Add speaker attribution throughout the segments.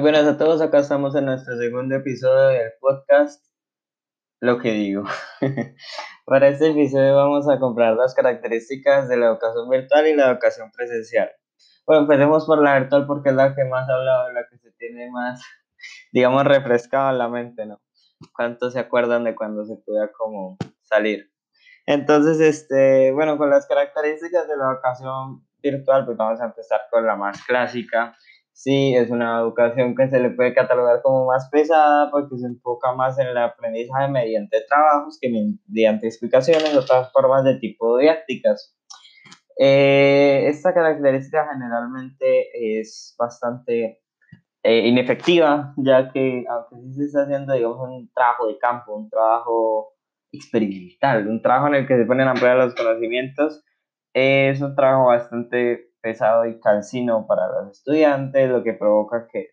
Speaker 1: Buenas a todos, acá estamos en nuestro segundo episodio del podcast Lo que digo. Para este episodio vamos a comprar las características de la educación virtual y la educación presencial. Bueno, empecemos por la virtual porque es la que más hablado, la que se tiene más, digamos, refrescada la mente, ¿no? ¿Cuántos se acuerdan de cuando se podía como salir? Entonces, este, bueno, con las características de la educación virtual, pues vamos a empezar con la más clásica. Sí, es una educación que se le puede catalogar como más pesada porque se enfoca más en el aprendizaje mediante trabajos que mediante explicaciones o otras formas de tipo didácticas. Eh, esta característica generalmente es bastante eh, inefectiva, ya que aunque sí se está haciendo, digamos, un trabajo de campo, un trabajo experimental, un trabajo en el que se ponen a prueba los conocimientos, es un trabajo bastante pesado y cansino para los estudiantes, lo que provoca que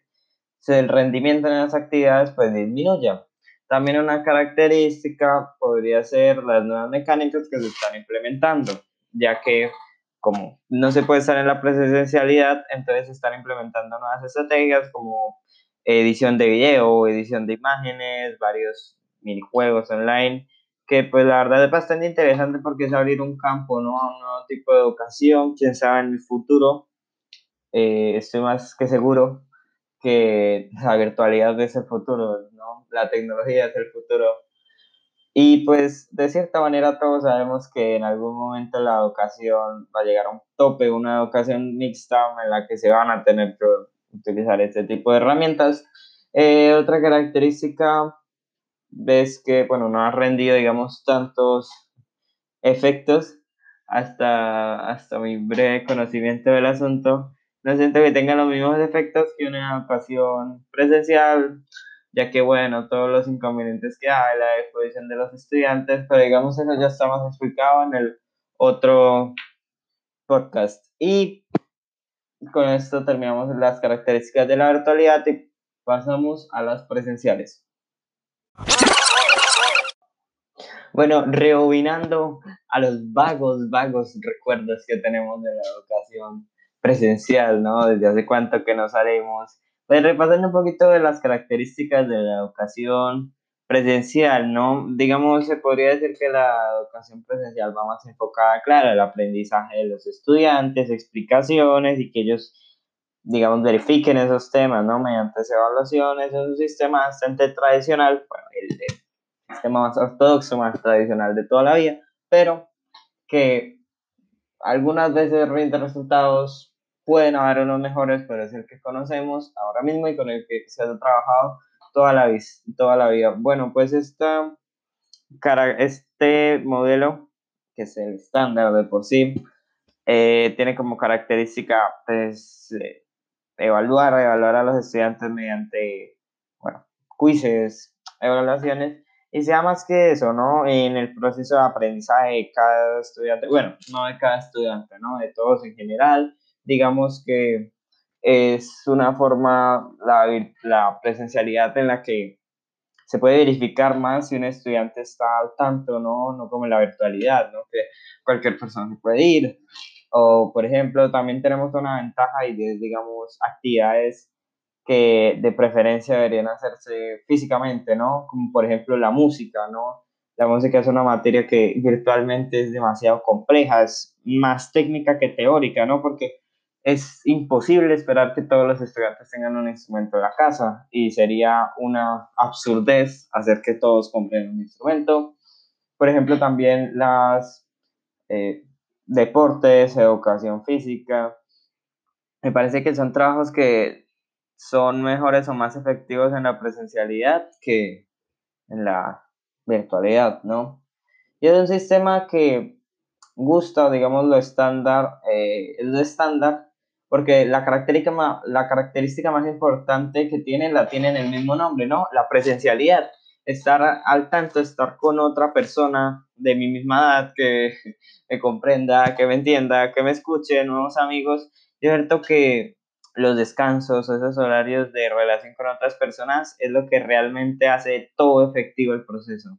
Speaker 1: el rendimiento en las actividades pues disminuya. También una característica podría ser las nuevas mecánicas que se están implementando, ya que como no se puede estar en la presencialidad, entonces se están implementando nuevas estrategias como edición de video, edición de imágenes, varios minijuegos online que pues la verdad es bastante interesante porque es abrir un campo, ¿no? A un nuevo tipo de educación, quién sabe en el futuro, eh, estoy más que seguro que la virtualidad es el futuro, ¿no? La tecnología es el futuro. Y pues de cierta manera todos sabemos que en algún momento la educación va a llegar a un tope, una educación mixta en la que se van a tener que utilizar este tipo de herramientas. Eh, otra característica ves que, bueno, no ha rendido, digamos, tantos efectos hasta, hasta mi breve conocimiento del asunto. No siento que tenga los mismos efectos que una educación presencial, ya que, bueno, todos los inconvenientes que hay, la exposición de los estudiantes, pero digamos eso ya está más explicado en el otro podcast. Y con esto terminamos las características de la virtualidad y pasamos a las presenciales. Bueno, reobinando a los vagos, vagos recuerdos que tenemos de la educación presencial, ¿no? Desde hace cuánto que nos salimos. Pues repasando un poquito de las características de la educación presencial, ¿no? Digamos, se podría decir que la educación presencial va más enfocada, claro, al aprendizaje de los estudiantes, explicaciones y que ellos, digamos, verifiquen esos temas, ¿no? Mediante evaluaciones, es un sistema bastante tradicional, bueno, el, el sistema más ortodoxo, más tradicional de toda la vida, pero que algunas veces rinde resultados, pueden haber unos mejores, pero es el que conocemos ahora mismo y con el que se ha trabajado toda la, toda la vida. Bueno, pues esta, este modelo, que es el estándar de por sí, eh, tiene como característica pues, eh, evaluar, evaluar a los estudiantes mediante, bueno, quizzes, evaluaciones y sea más que eso, ¿no? En el proceso de aprendizaje de cada estudiante, bueno, no de cada estudiante, ¿no? De todos en general, digamos que es una forma, la, la presencialidad en la que se puede verificar más si un estudiante está al tanto, ¿no? No como en la virtualidad, ¿no? Que cualquier persona puede ir. O, por ejemplo, también tenemos una ventaja y es, digamos, actividades que de preferencia deberían hacerse físicamente, ¿no? Como por ejemplo la música, ¿no? La música es una materia que virtualmente es demasiado compleja, es más técnica que teórica, ¿no? Porque es imposible esperar que todos los estudiantes tengan un instrumento en la casa y sería una absurdez hacer que todos compren un instrumento. Por ejemplo, también las eh, deportes, educación física. Me parece que son trabajos que son mejores o más efectivos en la presencialidad que en la virtualidad, ¿no? Y es un sistema que gusta, digamos, lo estándar, eh, es lo estándar, porque la característica, la característica más importante que tiene la tiene en el mismo nombre, ¿no? La presencialidad, estar al tanto, estar con otra persona de mi misma edad que me comprenda, que me entienda, que me escuche, nuevos amigos. Es cierto que los descansos, esos horarios de relación con otras personas, es lo que realmente hace todo efectivo el proceso.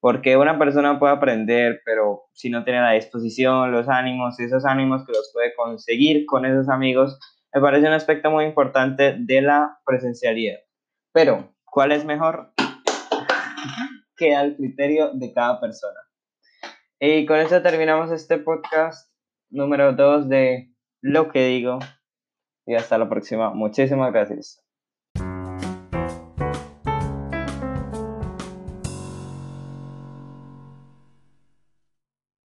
Speaker 1: Porque una persona puede aprender, pero si no tiene la disposición, los ánimos, esos ánimos que los puede conseguir con esos amigos, me parece un aspecto muy importante de la presencialidad. Pero, ¿cuál es mejor? Queda al criterio de cada persona. Y con eso terminamos este podcast número 2 de Lo que digo. Y hasta la próxima. Muchísimas gracias.